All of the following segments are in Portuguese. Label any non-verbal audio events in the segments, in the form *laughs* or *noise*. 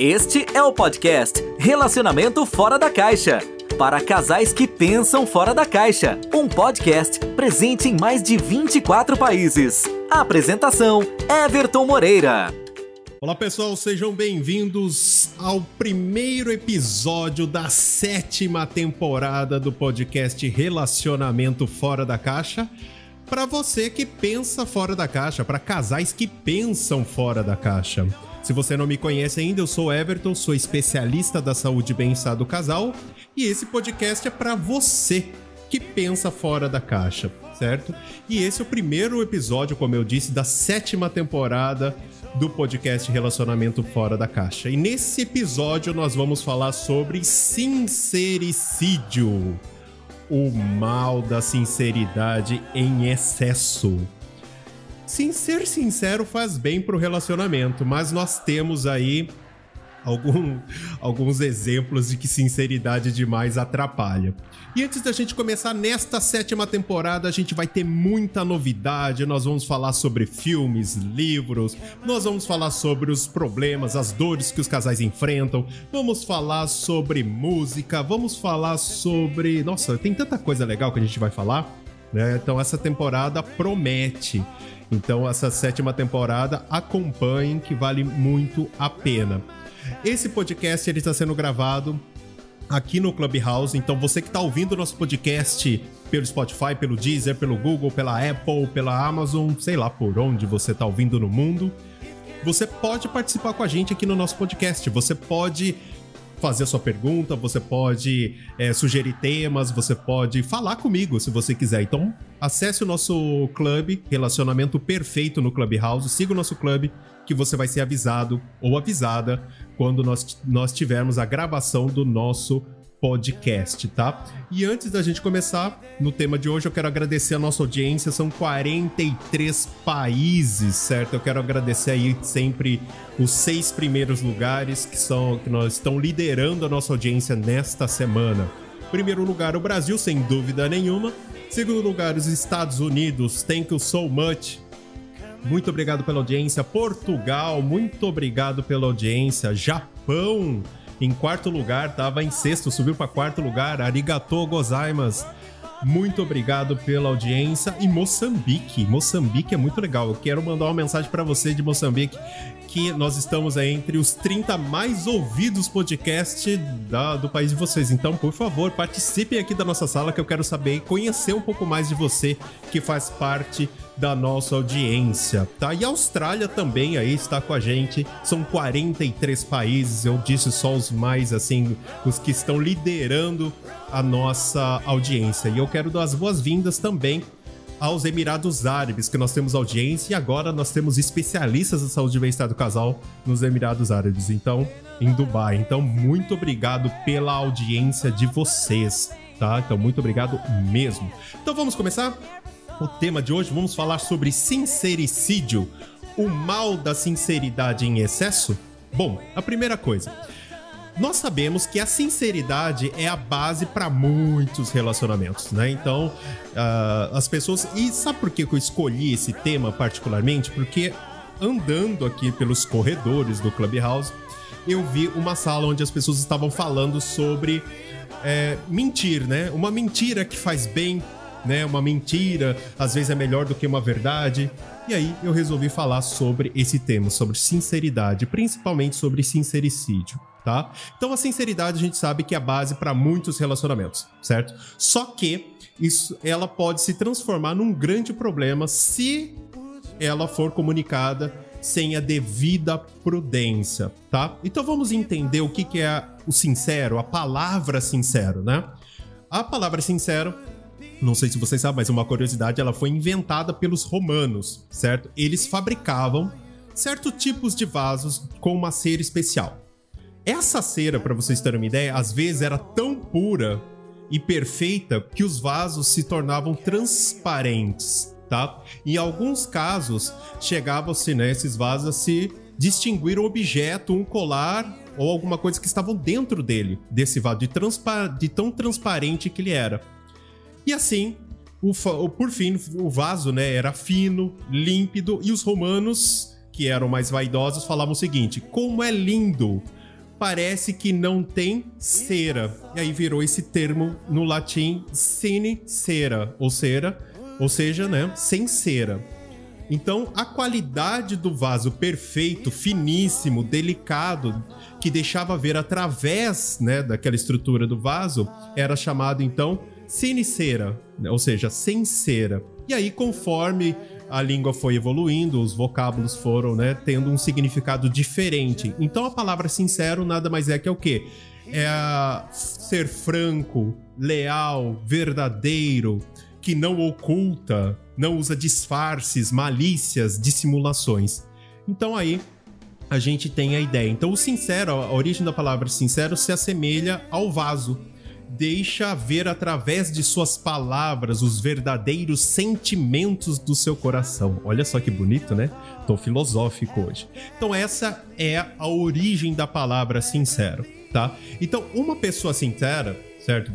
Este é o podcast Relacionamento Fora da Caixa. Para casais que pensam fora da caixa. Um podcast presente em mais de 24 países. Apresentação: Everton Moreira. Olá pessoal, sejam bem-vindos ao primeiro episódio da sétima temporada do podcast Relacionamento Fora da Caixa. Para você que pensa fora da caixa, para casais que pensam fora da caixa. Se você não me conhece ainda, eu sou Everton, sou especialista da saúde e bem-estar do casal, e esse podcast é para você que pensa fora da caixa, certo? E esse é o primeiro episódio, como eu disse, da sétima temporada do podcast Relacionamento Fora da Caixa. E nesse episódio nós vamos falar sobre sincericídio, o mal da sinceridade em excesso. Sim, ser sincero faz bem pro relacionamento, mas nós temos aí algum, alguns exemplos de que sinceridade demais atrapalha. E antes da gente começar nesta sétima temporada, a gente vai ter muita novidade. Nós vamos falar sobre filmes, livros, nós vamos falar sobre os problemas, as dores que os casais enfrentam, vamos falar sobre música, vamos falar sobre. Nossa, tem tanta coisa legal que a gente vai falar. Né? Então essa temporada promete. Então, essa sétima temporada, acompanhem que vale muito a pena. Esse podcast ele está sendo gravado aqui no Clubhouse. Então, você que está ouvindo o nosso podcast pelo Spotify, pelo Deezer, pelo Google, pela Apple, pela Amazon, sei lá por onde você está ouvindo no mundo, você pode participar com a gente aqui no nosso podcast. Você pode fazer a sua pergunta, você pode é, sugerir temas, você pode falar comigo se você quiser. Então, acesse o nosso clube, Relacionamento Perfeito no Clubhouse, siga o nosso clube que você vai ser avisado ou avisada quando nós, nós tivermos a gravação do nosso podcast, tá? E antes da gente começar no tema de hoje, eu quero agradecer a nossa audiência, são 43 países, certo? Eu quero agradecer aí sempre os seis primeiros lugares que são que nós estão liderando a nossa audiência nesta semana. Primeiro lugar, o Brasil, sem dúvida nenhuma. Segundo lugar, os Estados Unidos, thank you so much. Muito obrigado pela audiência. Portugal, muito obrigado pela audiência. Japão, em quarto lugar, tava em sexto, subiu para quarto lugar. Arigato gozaimasu. Muito obrigado pela audiência. E Moçambique. Moçambique é muito legal. Eu quero mandar uma mensagem para você de Moçambique que nós estamos aí entre os 30 mais ouvidos podcasts da, do país de vocês. Então, por favor, participem aqui da nossa sala que eu quero saber e conhecer um pouco mais de você que faz parte da nossa audiência, tá? E a Austrália também aí está com a gente. São 43 países, eu disse só os mais assim, os que estão liderando a nossa audiência. E eu quero dar as boas-vindas também aos Emirados Árabes, que nós temos audiência e agora nós temos especialistas da saúde e bem-estar do casal nos Emirados Árabes, então, em Dubai. Então, muito obrigado pela audiência de vocês, tá? Então, muito obrigado mesmo. Então, vamos começar? O tema de hoje, vamos falar sobre sincericídio, o mal da sinceridade em excesso? Bom, a primeira coisa, nós sabemos que a sinceridade é a base para muitos relacionamentos, né? Então, uh, as pessoas. E sabe por que eu escolhi esse tema particularmente? Porque andando aqui pelos corredores do Clubhouse, eu vi uma sala onde as pessoas estavam falando sobre é, mentir, né? Uma mentira que faz bem né? Uma mentira às vezes é melhor do que uma verdade. E aí eu resolvi falar sobre esse tema, sobre sinceridade, principalmente sobre sincericídio, tá? Então a sinceridade a gente sabe que é a base para muitos relacionamentos, certo? Só que isso ela pode se transformar num grande problema se ela for comunicada sem a devida prudência, tá? Então vamos entender o que, que é o sincero, a palavra sincero, né? A palavra sincero não sei se vocês sabem, mas uma curiosidade, ela foi inventada pelos romanos, certo? Eles fabricavam certos tipos de vasos com uma cera especial. Essa cera, para vocês terem uma ideia, às vezes era tão pura e perfeita que os vasos se tornavam transparentes, tá? Em alguns casos, chegavam-se, né, esses vasos a se distinguir um objeto, um colar ou alguma coisa que estavam dentro dele, desse vaso, de, de tão transparente que ele era. E assim, o, por fim, o vaso né, era fino, límpido, e os romanos, que eram mais vaidosos, falavam o seguinte: como é lindo parece que não tem cera. E aí virou esse termo no latim sine cera, ou cera, ou seja, né, sem cera. Então, a qualidade do vaso perfeito, finíssimo, delicado, que deixava ver através, né, daquela estrutura do vaso, era chamado então sine cera, ou seja, sem cera. E aí, conforme a língua foi evoluindo, os vocábulos foram, né, tendo um significado diferente. Então a palavra sincero nada mais é que é o quê? É ser franco, leal, verdadeiro, que não oculta, não usa disfarces, malícias, dissimulações. Então aí a gente tem a ideia. Então o sincero, a origem da palavra sincero se assemelha ao vaso deixa ver através de suas palavras os verdadeiros sentimentos do seu coração. Olha só que bonito, né? Tô filosófico hoje. Então essa é a origem da palavra sincero, tá? Então uma pessoa sincera certo?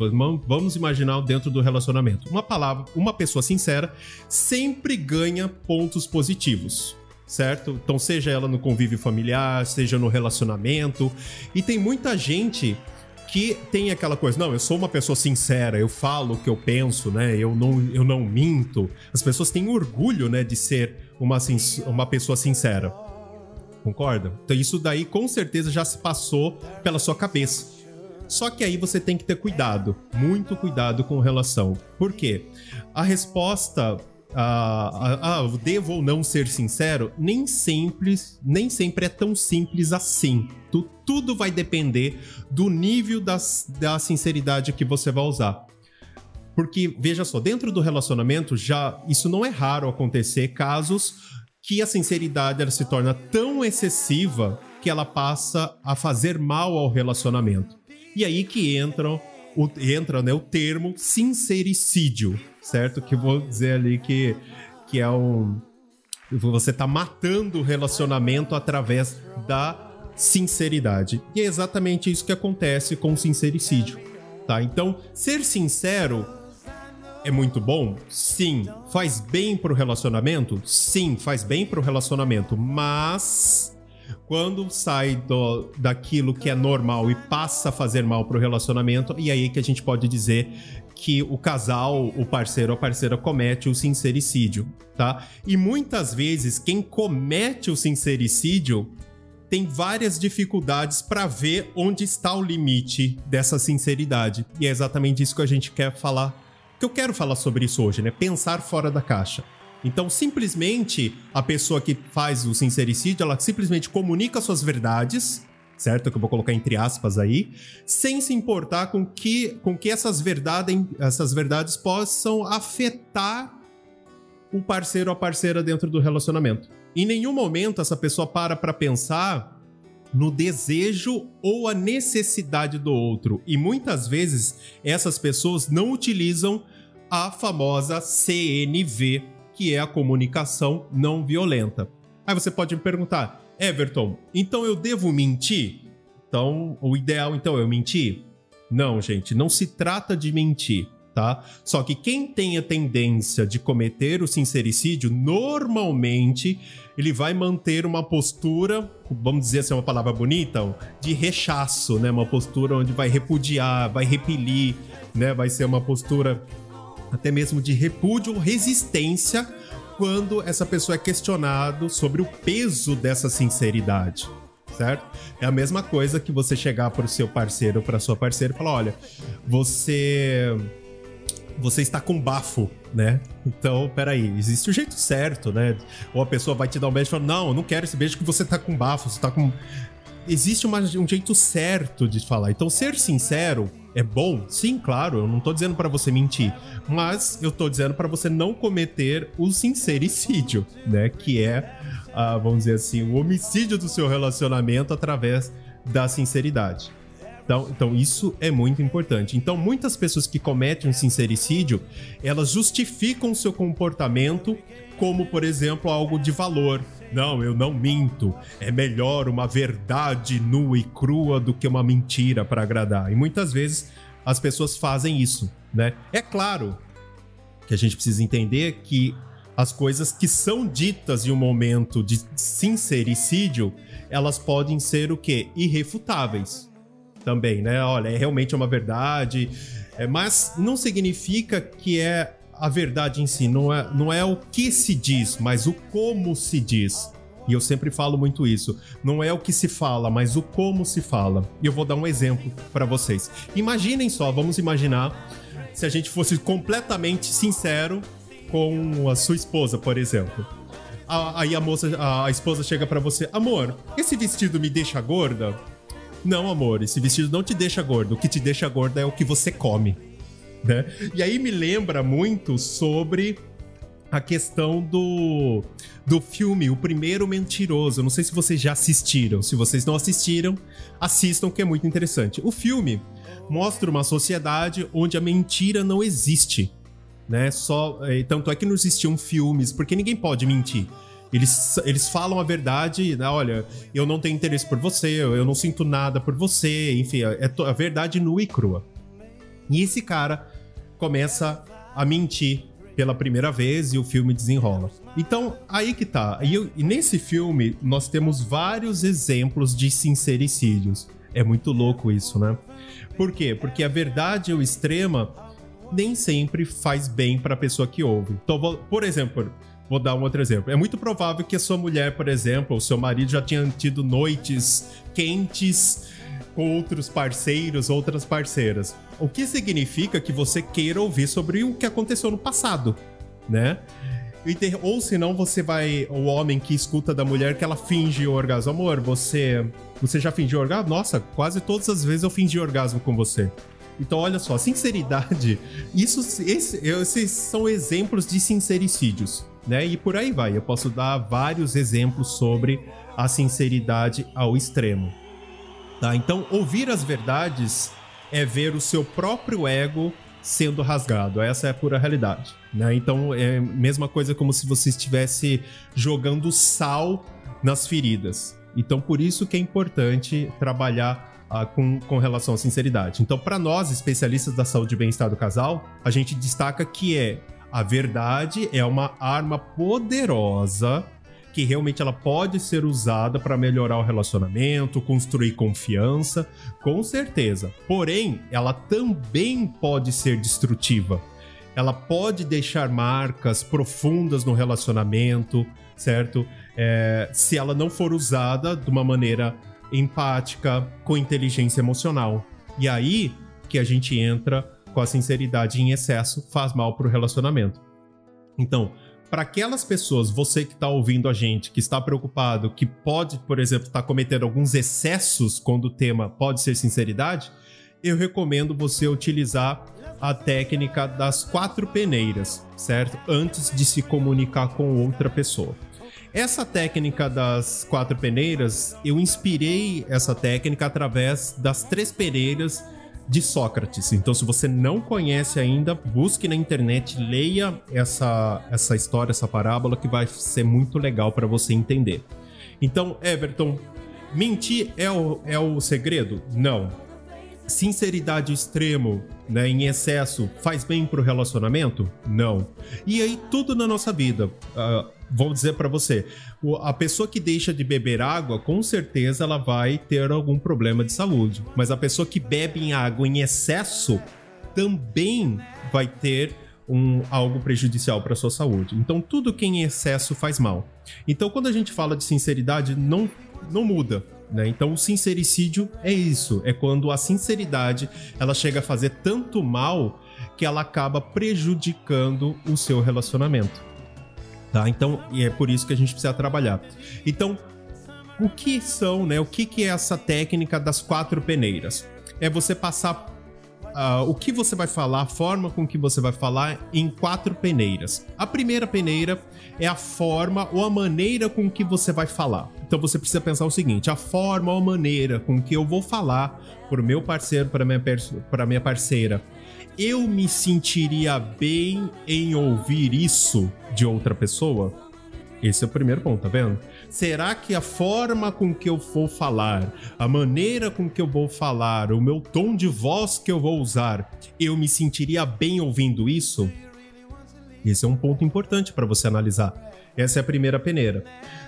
Vamos imaginar dentro do relacionamento. Uma palavra, uma pessoa sincera sempre ganha pontos positivos, certo? Então, seja ela no convívio familiar, seja no relacionamento. E tem muita gente que tem aquela coisa, não, eu sou uma pessoa sincera, eu falo o que eu penso, né? Eu não, eu não minto. As pessoas têm orgulho, né, de ser uma, uma pessoa sincera. Concorda? Então isso daí com certeza já se passou pela sua cabeça. Só que aí você tem que ter cuidado, muito cuidado com relação. Por quê? A resposta ah, ah, devo ou não ser sincero, nem sempre, nem sempre é tão simples assim. Tu, tudo vai depender do nível das, da sinceridade que você vai usar. Porque, veja só, dentro do relacionamento, já isso não é raro acontecer casos que a sinceridade ela se torna tão excessiva que ela passa a fazer mal ao relacionamento. E aí que entram o, entra né, o termo sincericídio, certo? Que vou dizer ali que, que é um. Você está matando o relacionamento através da sinceridade. E é exatamente isso que acontece com o sincericídio, tá? Então, ser sincero é muito bom? Sim. Faz bem pro relacionamento? Sim, faz bem pro relacionamento, mas quando sai do, daquilo que é normal e passa a fazer mal pro relacionamento, e aí que a gente pode dizer que o casal, o parceiro ou a parceira comete o sincericídio, tá? E muitas vezes quem comete o sincericídio tem várias dificuldades para ver onde está o limite dessa sinceridade. E é exatamente isso que a gente quer falar, que eu quero falar sobre isso hoje, né? Pensar fora da caixa. Então, simplesmente, a pessoa que faz o sincericídio, ela simplesmente comunica suas verdades, certo? Que eu vou colocar entre aspas aí, sem se importar com que, com que essas, verdade, essas verdades possam afetar o parceiro ou a parceira dentro do relacionamento. Em nenhum momento essa pessoa para para pensar no desejo ou a necessidade do outro. E muitas vezes essas pessoas não utilizam a famosa CNV, que é a comunicação não violenta. Aí você pode me perguntar, Everton, então eu devo mentir? Então, o ideal então é eu mentir? Não, gente, não se trata de mentir, tá? Só que quem tem a tendência de cometer o sincericídio, normalmente ele vai manter uma postura, vamos dizer assim, uma palavra bonita, de rechaço, né? Uma postura onde vai repudiar, vai repelir, né? Vai ser uma postura até mesmo de repúdio resistência quando essa pessoa é questionado sobre o peso dessa sinceridade, certo? É a mesma coisa que você chegar para o seu parceiro ou para sua parceira e falar, olha, você você está com bafo, né? Então, peraí, existe o jeito certo, né? Ou a pessoa vai te dar um beijo e fala, não, eu não quero esse beijo que você está com bafo, você está com... Existe uma, um jeito certo de falar. Então, ser sincero é bom? Sim, claro, eu não tô dizendo para você mentir, mas eu tô dizendo para você não cometer o sincericídio, né, que é, uh, vamos dizer assim, o homicídio do seu relacionamento através da sinceridade. Então, então, isso é muito importante. Então, muitas pessoas que cometem um sincericídio, elas justificam seu comportamento como, por exemplo, algo de valor. Não, eu não minto. É melhor uma verdade nua e crua do que uma mentira para agradar. E muitas vezes as pessoas fazem isso, né? É claro que a gente precisa entender que as coisas que são ditas em um momento de sincericídio, elas podem ser o quê? Irrefutáveis. Também, né? Olha, é realmente uma verdade, é, mas não significa que é a verdade em si, não é, não é o que se diz, mas o como se diz. E eu sempre falo muito isso. Não é o que se fala, mas o como se fala. E eu vou dar um exemplo para vocês. Imaginem só, vamos imaginar se a gente fosse completamente sincero com a sua esposa, por exemplo. Aí a moça, a esposa chega para você: "Amor, esse vestido me deixa gorda?" Não, amor, esse vestido não te deixa gordo. O que te deixa gorda é o que você come. Né? E aí me lembra muito sobre a questão do, do filme O Primeiro Mentiroso. Não sei se vocês já assistiram. Se vocês não assistiram, assistam, que é muito interessante. O filme mostra uma sociedade onde a mentira não existe. Né? Só, eh, tanto é que não existiam filmes, porque ninguém pode mentir. Eles, eles falam a verdade, né? olha, eu não tenho interesse por você, eu não sinto nada por você, enfim, é a verdade nua e crua. E esse cara começa a mentir pela primeira vez e o filme desenrola. Então, aí que tá. E, eu, e nesse filme, nós temos vários exemplos de sincericídios. É muito louco isso, né? Por quê? Porque a verdade ou extrema nem sempre faz bem para a pessoa que ouve. Então, por exemplo, vou dar um outro exemplo. É muito provável que a sua mulher, por exemplo, ou seu marido já tenha tido noites quentes com outros parceiros, outras parceiras. O que significa que você queira ouvir sobre o que aconteceu no passado, né? Ou senão você vai. O homem que escuta da mulher que ela finge orgasmo. Amor, você. Você já fingiu orgasmo? Nossa, quase todas as vezes eu fingi orgasmo com você. Então, olha só, sinceridade. *laughs* Isso, esse, esses são exemplos de sincericídios, né? E por aí vai. Eu posso dar vários exemplos sobre a sinceridade ao extremo. Tá? Então, ouvir as verdades é ver o seu próprio ego sendo rasgado. Essa é a pura realidade. Né? Então, é a mesma coisa como se você estivesse jogando sal nas feridas. Então, por isso que é importante trabalhar ah, com, com relação à sinceridade. Então, para nós, especialistas da saúde e bem-estar do casal, a gente destaca que é a verdade é uma arma poderosa que realmente ela pode ser usada para melhorar o relacionamento, construir confiança, com certeza. Porém, ela também pode ser destrutiva. Ela pode deixar marcas profundas no relacionamento, certo? É, se ela não for usada de uma maneira empática, com inteligência emocional. E aí que a gente entra com a sinceridade em excesso, faz mal para o relacionamento. Então, para aquelas pessoas, você que está ouvindo a gente, que está preocupado, que pode, por exemplo, estar tá cometendo alguns excessos quando o tema pode ser sinceridade, eu recomendo você utilizar a técnica das quatro peneiras, certo? Antes de se comunicar com outra pessoa. Essa técnica das quatro peneiras, eu inspirei essa técnica através das três peneiras de Sócrates. Então, se você não conhece ainda, busque na internet, leia essa, essa história, essa parábola, que vai ser muito legal para você entender. Então, Everton, mentir é o, é o segredo? Não. Sinceridade extremo, né, em excesso, faz bem pro relacionamento? Não. E aí, tudo na nossa vida. Uh, vou dizer para você, a pessoa que deixa de beber água, com certeza ela vai ter algum problema de saúde. Mas a pessoa que bebe água em excesso também vai ter um, algo prejudicial para sua saúde. Então, tudo que é em excesso faz mal. Então, quando a gente fala de sinceridade, não, não muda. Né? Então, o sincericídio é isso: é quando a sinceridade ela chega a fazer tanto mal que ela acaba prejudicando o seu relacionamento. Tá? Então, é por isso que a gente precisa trabalhar. Então, o que são, né? O que, que é essa técnica das quatro peneiras? É você passar uh, o que você vai falar, a forma com que você vai falar em quatro peneiras. A primeira peneira é a forma ou a maneira com que você vai falar. Então você precisa pensar o seguinte: a forma ou a maneira com que eu vou falar para o meu parceiro, para minha, para minha parceira, eu me sentiria bem em ouvir isso de outra pessoa? Esse é o primeiro ponto, tá vendo? Será que a forma com que eu vou falar, a maneira com que eu vou falar, o meu tom de voz que eu vou usar, eu me sentiria bem ouvindo isso? Esse é um ponto importante para você analisar. Essa é a primeira peneira.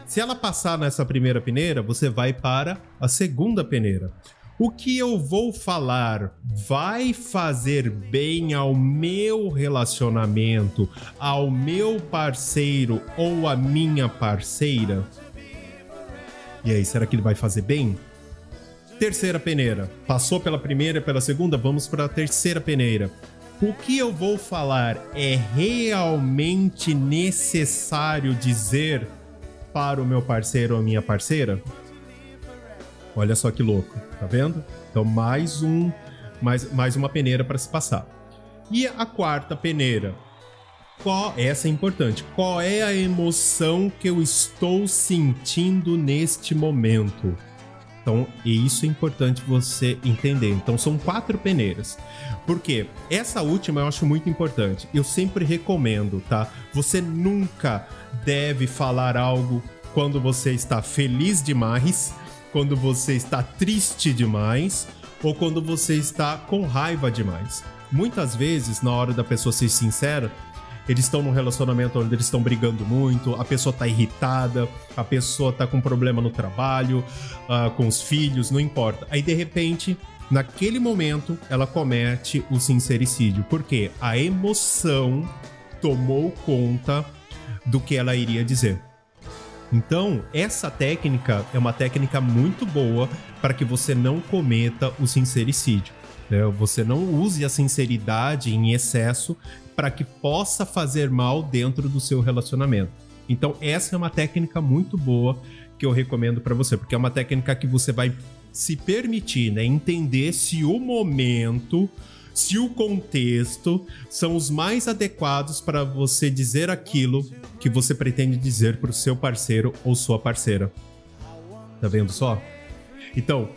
Se ela passar nessa primeira peneira, você vai para a segunda peneira. O que eu vou falar vai fazer bem ao meu relacionamento, ao meu parceiro ou à minha parceira? E aí, será que ele vai fazer bem? Terceira peneira. Passou pela primeira e pela segunda, vamos para a terceira peneira. O que eu vou falar é realmente necessário dizer para o meu parceiro ou minha parceira? Olha só que louco, tá vendo? Então mais um, mais, mais uma peneira para se passar. E a quarta peneira, qual essa é importante. Qual é a emoção que eu estou sentindo neste momento? Então, e isso é importante você entender. Então, são quatro peneiras. Porque essa última eu acho muito importante. Eu sempre recomendo, tá? Você nunca deve falar algo quando você está feliz demais quando você está triste demais ou quando você está com raiva demais. Muitas vezes, na hora da pessoa ser sincera, eles estão num relacionamento onde eles estão brigando muito, a pessoa está irritada, a pessoa está com problema no trabalho, uh, com os filhos, não importa. Aí de repente, naquele momento, ela comete o sincericídio, porque a emoção tomou conta do que ela iria dizer. Então, essa técnica é uma técnica muito boa para que você não cometa o sincericídio. Né? Você não use a sinceridade em excesso para que possa fazer mal dentro do seu relacionamento. Então, essa é uma técnica muito boa que eu recomendo para você, porque é uma técnica que você vai se permitir, né, entender se o momento se o contexto são os mais adequados para você dizer aquilo que você pretende dizer para o seu parceiro ou sua parceira. Tá vendo só? Então,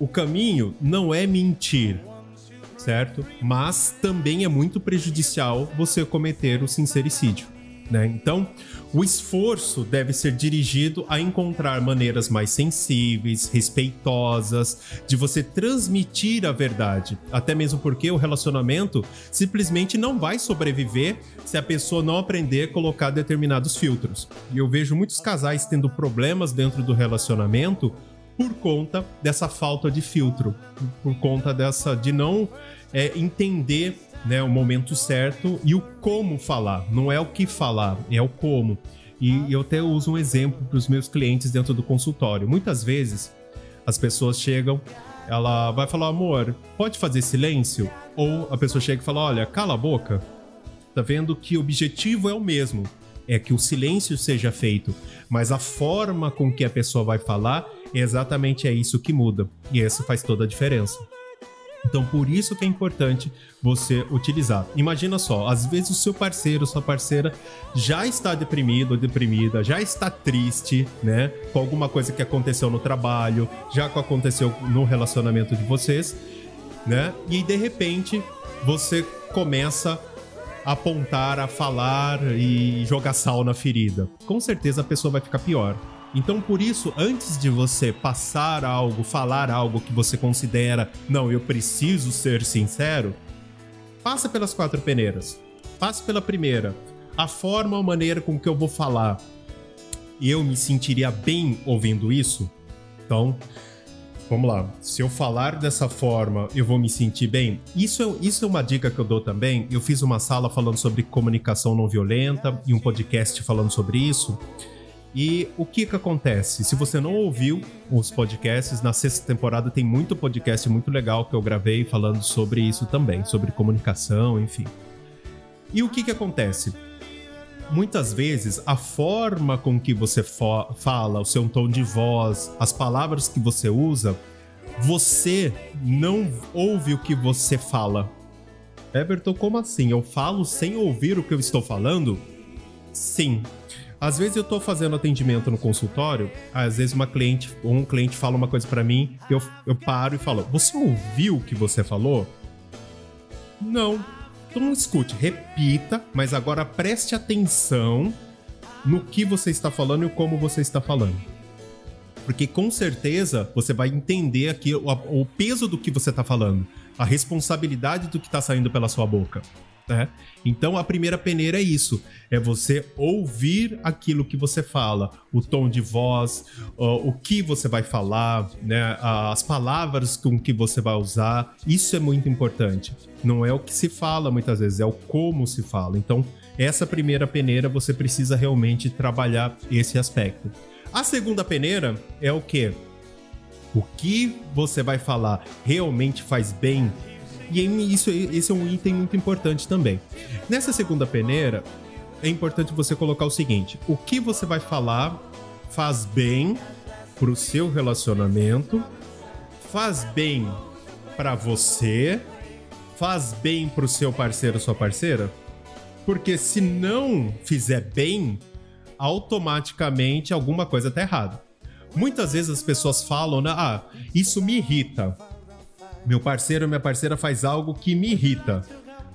o caminho não é mentir, certo? Mas também é muito prejudicial você cometer o sincericídio. Né? Então, o esforço deve ser dirigido a encontrar maneiras mais sensíveis, respeitosas, de você transmitir a verdade. Até mesmo porque o relacionamento simplesmente não vai sobreviver se a pessoa não aprender a colocar determinados filtros. E eu vejo muitos casais tendo problemas dentro do relacionamento por conta dessa falta de filtro, por conta dessa de não é, entender né, o momento certo e o como falar. Não é o que falar, é o como. E eu até uso um exemplo para os meus clientes dentro do consultório. Muitas vezes as pessoas chegam, ela vai falar, amor, pode fazer silêncio? Ou a pessoa chega e fala, olha, cala a boca. Tá vendo que o objetivo é o mesmo, é que o silêncio seja feito, mas a forma com que a pessoa vai falar é exatamente é isso que muda. E isso faz toda a diferença. Então, por isso que é importante você utilizar. Imagina só, às vezes o seu parceiro, sua parceira já está deprimido ou deprimida, já está triste, né, com alguma coisa que aconteceu no trabalho, já que aconteceu no relacionamento de vocês, né? E de repente você começa a apontar, a falar e jogar sal na ferida. Com certeza a pessoa vai ficar pior. Então, por isso, antes de você passar algo, falar algo que você considera, não, eu preciso ser sincero, passa pelas quatro peneiras. Passe pela primeira. A forma ou maneira com que eu vou falar, eu me sentiria bem ouvindo isso? Então, vamos lá. Se eu falar dessa forma, eu vou me sentir bem? Isso é, isso é uma dica que eu dou também. Eu fiz uma sala falando sobre comunicação não violenta e um podcast falando sobre isso. E o que que acontece? Se você não ouviu os podcasts, na sexta temporada tem muito podcast muito legal que eu gravei falando sobre isso também, sobre comunicação, enfim. E o que que acontece? Muitas vezes a forma com que você fala, o seu tom de voz, as palavras que você usa, você não ouve o que você fala. Everton, como assim? Eu falo sem ouvir o que eu estou falando? Sim, às vezes eu tô fazendo atendimento no consultório, às vezes uma cliente ou um cliente fala uma coisa para mim, eu, eu paro e falo: Você ouviu o que você falou? Não. Então não escute, repita, mas agora preste atenção no que você está falando e como você está falando. Porque com certeza você vai entender aqui o, o peso do que você está falando, a responsabilidade do que está saindo pela sua boca. Né? Então a primeira peneira é isso: é você ouvir aquilo que você fala, o tom de voz, o que você vai falar, né? as palavras com que você vai usar. Isso é muito importante. Não é o que se fala muitas vezes, é o como se fala. Então, essa primeira peneira você precisa realmente trabalhar esse aspecto. A segunda peneira é o que? O que você vai falar realmente faz bem e isso, esse é um item muito importante também. Nessa segunda peneira, é importante você colocar o seguinte: o que você vai falar faz bem pro seu relacionamento, faz bem para você, faz bem pro seu parceiro ou sua parceira? Porque se não fizer bem, automaticamente alguma coisa tá errada. Muitas vezes as pessoas falam, né, ah, isso me irrita meu parceiro minha parceira faz algo que me irrita.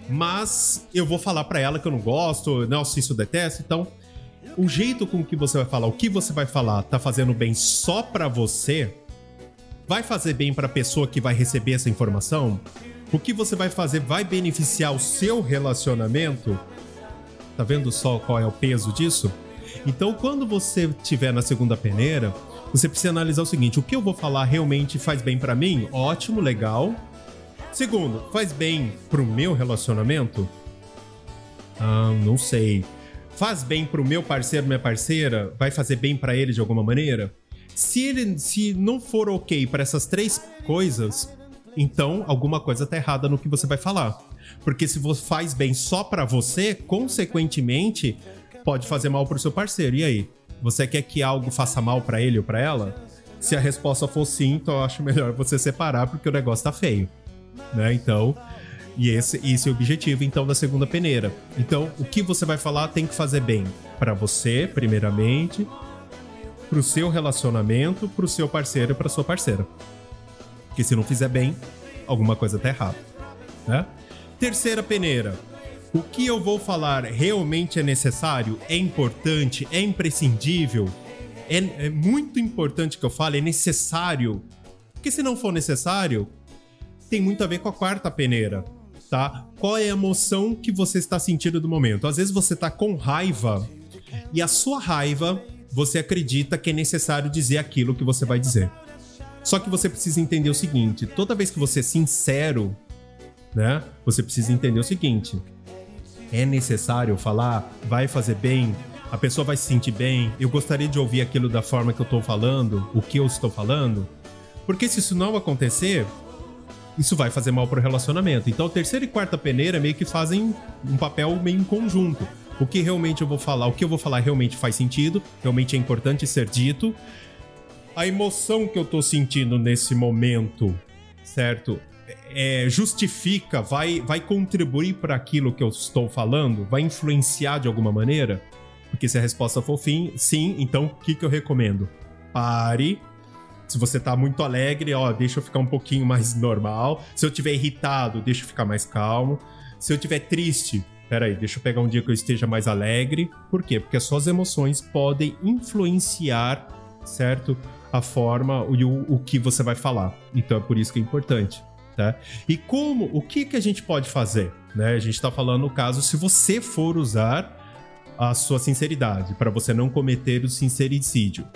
Mas eu vou falar para ela que eu não gosto, nossa, isso eu detesto, então o jeito com que você vai falar, o que você vai falar, tá fazendo bem só para você? Vai fazer bem para a pessoa que vai receber essa informação? O que você vai fazer vai beneficiar o seu relacionamento? Tá vendo só qual é o peso disso? Então, quando você estiver na segunda peneira, você precisa analisar o seguinte: o que eu vou falar realmente faz bem para mim? Ótimo, legal. Segundo, faz bem pro meu relacionamento? Ah, não sei. Faz bem pro meu parceiro, minha parceira? Vai fazer bem para ele de alguma maneira? Se ele se não for ok para essas três coisas, então alguma coisa tá errada no que você vai falar. Porque se você faz bem só para você, consequentemente, pode fazer mal pro seu parceiro. E aí? Você quer que algo faça mal para ele ou para ela? Se a resposta for sim, então eu acho melhor você separar porque o negócio tá feio, né? Então, e esse, esse é o objetivo então da segunda peneira. Então, o que você vai falar tem que fazer bem para você, primeiramente, pro seu relacionamento, pro seu parceiro e pra sua parceira. Porque se não fizer bem, alguma coisa tá errada, né? Terceira peneira o que eu vou falar realmente é necessário, é importante, é imprescindível, é, é muito importante que eu fale, é necessário. Porque se não for necessário, tem muito a ver com a quarta peneira, tá? Qual é a emoção que você está sentindo do momento? Às vezes você está com raiva e a sua raiva você acredita que é necessário dizer aquilo que você vai dizer. Só que você precisa entender o seguinte: toda vez que você é sincero, né? Você precisa entender o seguinte: é necessário falar, vai fazer bem, a pessoa vai se sentir bem, eu gostaria de ouvir aquilo da forma que eu estou falando, o que eu estou falando. Porque se isso não acontecer, isso vai fazer mal pro relacionamento. Então, terceira e quarta peneira meio que fazem um papel meio em conjunto. O que realmente eu vou falar, o que eu vou falar realmente faz sentido, realmente é importante ser dito. A emoção que eu tô sentindo nesse momento, certo? É, justifica, vai, vai contribuir para aquilo que eu estou falando? Vai influenciar de alguma maneira? Porque se a resposta for fim, sim, então o que, que eu recomendo? Pare. Se você tá muito alegre, ó, deixa eu ficar um pouquinho mais *laughs* normal. Se eu tiver irritado, deixa eu ficar mais calmo. Se eu tiver triste, peraí, deixa eu pegar um dia que eu esteja mais alegre. Por quê? Porque as suas emoções podem influenciar, certo? A forma e o, o que você vai falar. Então é por isso que é importante. Tá? E como, o que, que a gente pode fazer? Né? A gente está falando no caso se você for usar a sua sinceridade para você não cometer o sincericídio.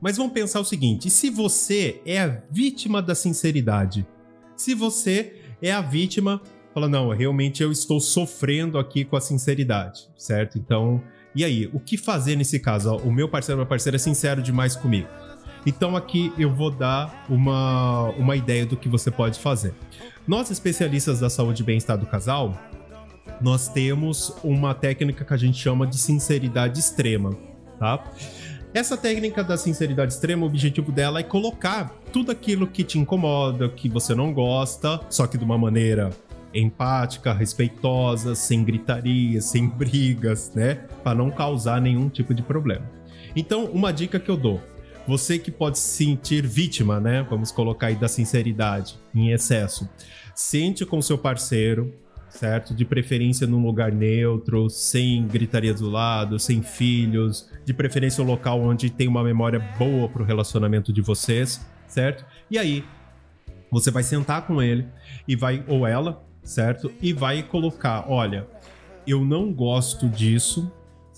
Mas vamos pensar o seguinte: se você é a vítima da sinceridade? Se você é a vítima, fala, não, realmente eu estou sofrendo aqui com a sinceridade, certo? Então, e aí, o que fazer nesse caso? O meu parceiro, minha parceira é sincero demais comigo. Então aqui eu vou dar uma, uma ideia do que você pode fazer. Nós, especialistas da saúde e bem-estar do casal, nós temos uma técnica que a gente chama de sinceridade extrema, tá? Essa técnica da sinceridade extrema, o objetivo dela é colocar tudo aquilo que te incomoda, que você não gosta, só que de uma maneira empática, respeitosa, sem gritaria, sem brigas, né? Para não causar nenhum tipo de problema. Então, uma dica que eu dou: você que pode se sentir vítima, né? Vamos colocar aí da sinceridade em excesso. Sente com seu parceiro, certo? De preferência num lugar neutro, sem gritaria do lado, sem filhos, de preferência um local onde tem uma memória boa pro relacionamento de vocês, certo? E aí, você vai sentar com ele e vai, ou ela, certo? E vai colocar, olha, eu não gosto disso,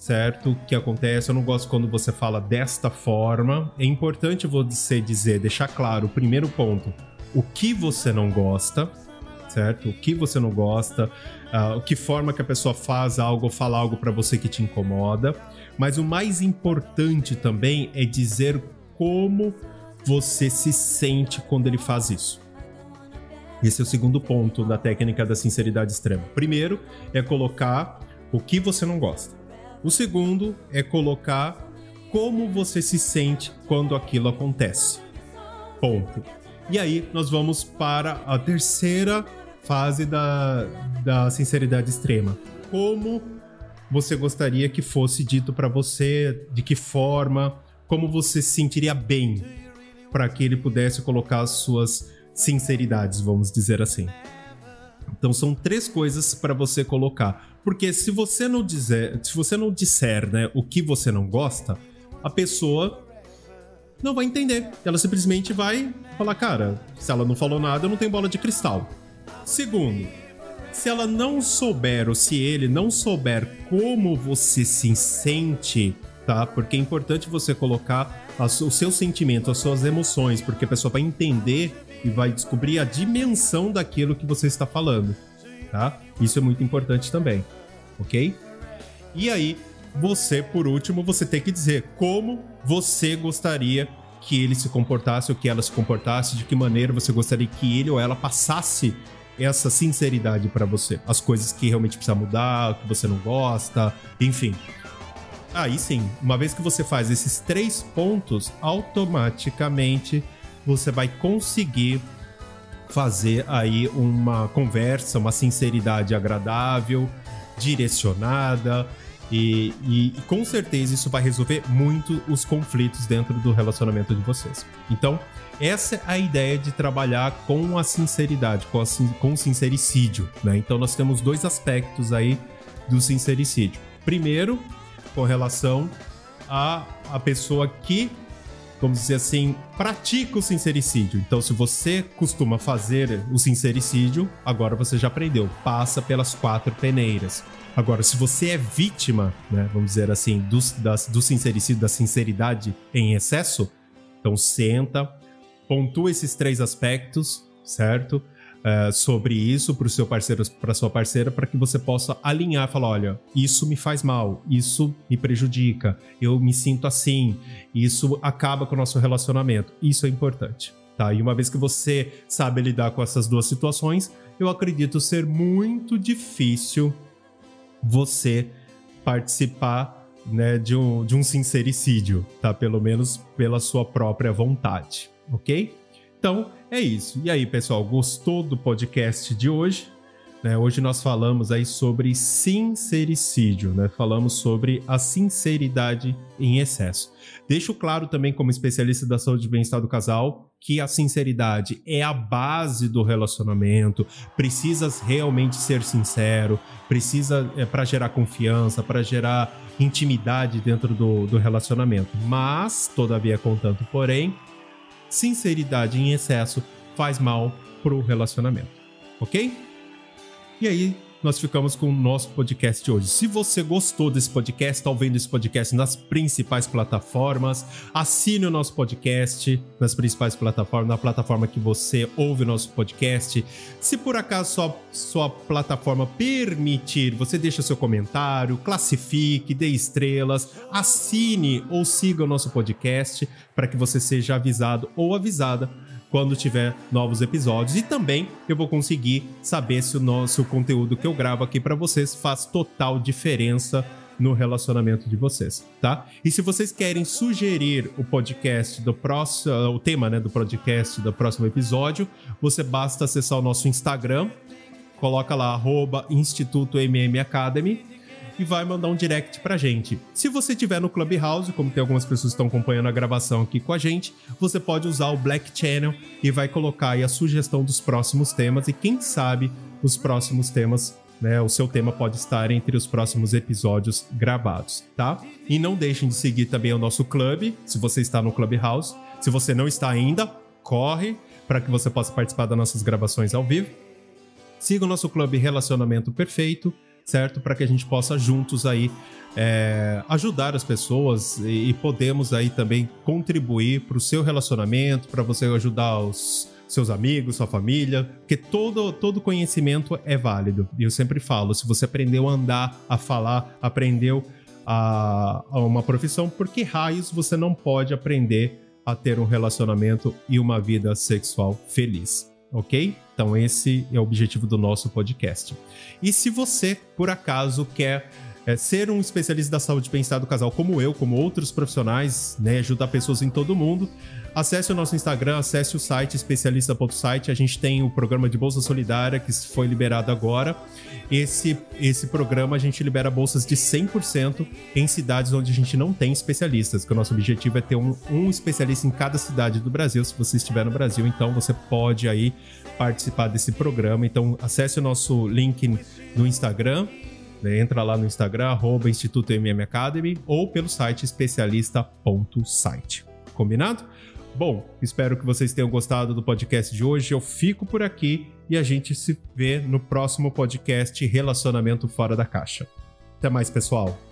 certo? Que acontece, eu não gosto quando você fala desta forma. É importante você dizer, deixar claro, o primeiro ponto, o que você não gosta, certo? O que você não gosta, uh, que forma que a pessoa faz algo ou fala algo para você que te incomoda. Mas o mais importante também é dizer como você se sente quando ele faz isso. Esse é o segundo ponto da técnica da sinceridade extrema. Primeiro é colocar o que você não gosta. O segundo é colocar como você se sente quando aquilo acontece. Ponto. E aí nós vamos para a terceira fase da, da sinceridade extrema. Como você gostaria que fosse dito para você, de que forma, como você se sentiria bem para que ele pudesse colocar as suas sinceridades, vamos dizer assim. Então são três coisas para você colocar, porque se você não dizer, se você não disser, né, o que você não gosta, a pessoa não vai entender. Ela simplesmente vai falar, cara, se ela não falou nada, eu não tenho bola de cristal. Segundo, se ela não souber ou se ele não souber como você se sente, tá? Porque é importante você colocar o seu sentimento, as suas emoções, porque a pessoa vai entender e vai descobrir a dimensão daquilo que você está falando, tá? Isso é muito importante também, ok? E aí, você, por último, você tem que dizer como você gostaria que ele se comportasse ou que ela se comportasse, de que maneira você gostaria que ele ou ela passasse essa sinceridade para você. As coisas que realmente precisa mudar, que você não gosta, enfim. Aí sim, uma vez que você faz esses três pontos, automaticamente você vai conseguir fazer aí uma conversa, uma sinceridade agradável, direcionada, e, e, e, com certeza isso vai resolver muito os conflitos dentro do relacionamento de vocês. Então, essa é a ideia de trabalhar com a sinceridade, com, a, com o sincericídio. Né? Então, nós temos dois aspectos aí do sincericídio. Primeiro, com relação a a pessoa que vamos dizer assim, pratica o sincericídio. Então, se você costuma fazer o sincericídio, agora você já aprendeu. Passa pelas quatro peneiras. Agora, se você é vítima, né, vamos dizer assim, do, do sincericídio, da sinceridade em excesso, então senta, pontua esses três aspectos, certo? Uh, sobre isso para o seu parceiro, para sua parceira, para que você possa alinhar falar: olha, isso me faz mal, isso me prejudica, eu me sinto assim, isso acaba com o nosso relacionamento. Isso é importante. Tá? E uma vez que você sabe lidar com essas duas situações, eu acredito ser muito difícil você participar né, de, um, de um sincericídio, tá? Pelo menos pela sua própria vontade, ok? Então é isso. E aí, pessoal, gostou do podcast de hoje? Né, hoje nós falamos aí sobre sincericídio, né? Falamos sobre a sinceridade em excesso. Deixo claro também, como especialista da saúde e bem-estar do casal, que a sinceridade é a base do relacionamento. Precisa realmente ser sincero, precisa é, para gerar confiança, para gerar intimidade dentro do, do relacionamento. Mas, todavia, contanto, porém, sinceridade em excesso faz mal pro relacionamento, ok? E aí, nós ficamos com o nosso podcast hoje. Se você gostou desse podcast, está ouvindo esse podcast nas principais plataformas, assine o nosso podcast nas principais plataformas, na plataforma que você ouve o nosso podcast. Se por acaso sua, sua plataforma permitir, você deixa seu comentário, classifique, dê estrelas, assine ou siga o nosso podcast para que você seja avisado ou avisada quando tiver novos episódios. E também eu vou conseguir saber se o nosso conteúdo que eu gravo aqui para vocês faz total diferença no relacionamento de vocês, tá? E se vocês querem sugerir o podcast do próximo, o tema, né, do podcast do próximo episódio, você basta acessar o nosso Instagram, coloca lá arroba Instituto MM Academy e vai mandar um direct pra gente. Se você tiver no Clubhouse, como tem algumas pessoas que estão acompanhando a gravação aqui com a gente, você pode usar o Black Channel e vai colocar aí a sugestão dos próximos temas e quem sabe os próximos temas né, o seu tema pode estar entre os próximos episódios gravados, tá? E não deixem de seguir também o nosso clube, se você está no Clubhouse. Se você não está ainda, corre para que você possa participar das nossas gravações ao vivo. siga o nosso clube Relacionamento Perfeito, certo? Para que a gente possa juntos aí é, ajudar as pessoas e, e podemos aí também contribuir para o seu relacionamento, para você ajudar os seus amigos, sua família, porque todo, todo conhecimento é válido. E eu sempre falo, se você aprendeu a andar, a falar, aprendeu a, a uma profissão, por que raios você não pode aprender a ter um relacionamento e uma vida sexual feliz? Ok? Então, esse é o objetivo do nosso podcast. E se você, por acaso, quer é, ser um especialista da saúde e bem-estar do casal, como eu, como outros profissionais, né, ajudar pessoas em todo mundo, acesse o nosso Instagram, acesse o site especialista.site. A gente tem o programa de Bolsa Solidária que foi liberado agora. Esse, esse programa a gente libera bolsas de 100% em cidades onde a gente não tem especialistas, que o nosso objetivo é ter um, um especialista em cada cidade do Brasil. Se você estiver no Brasil, então você pode aí participar desse programa. Então acesse o nosso link no Instagram né? Entra lá no Instagram, arroba Instituto MM Academy ou pelo site especialista.site. Combinado? Bom, espero que vocês tenham gostado do podcast de hoje. Eu fico por aqui e a gente se vê no próximo podcast Relacionamento Fora da Caixa. Até mais, pessoal!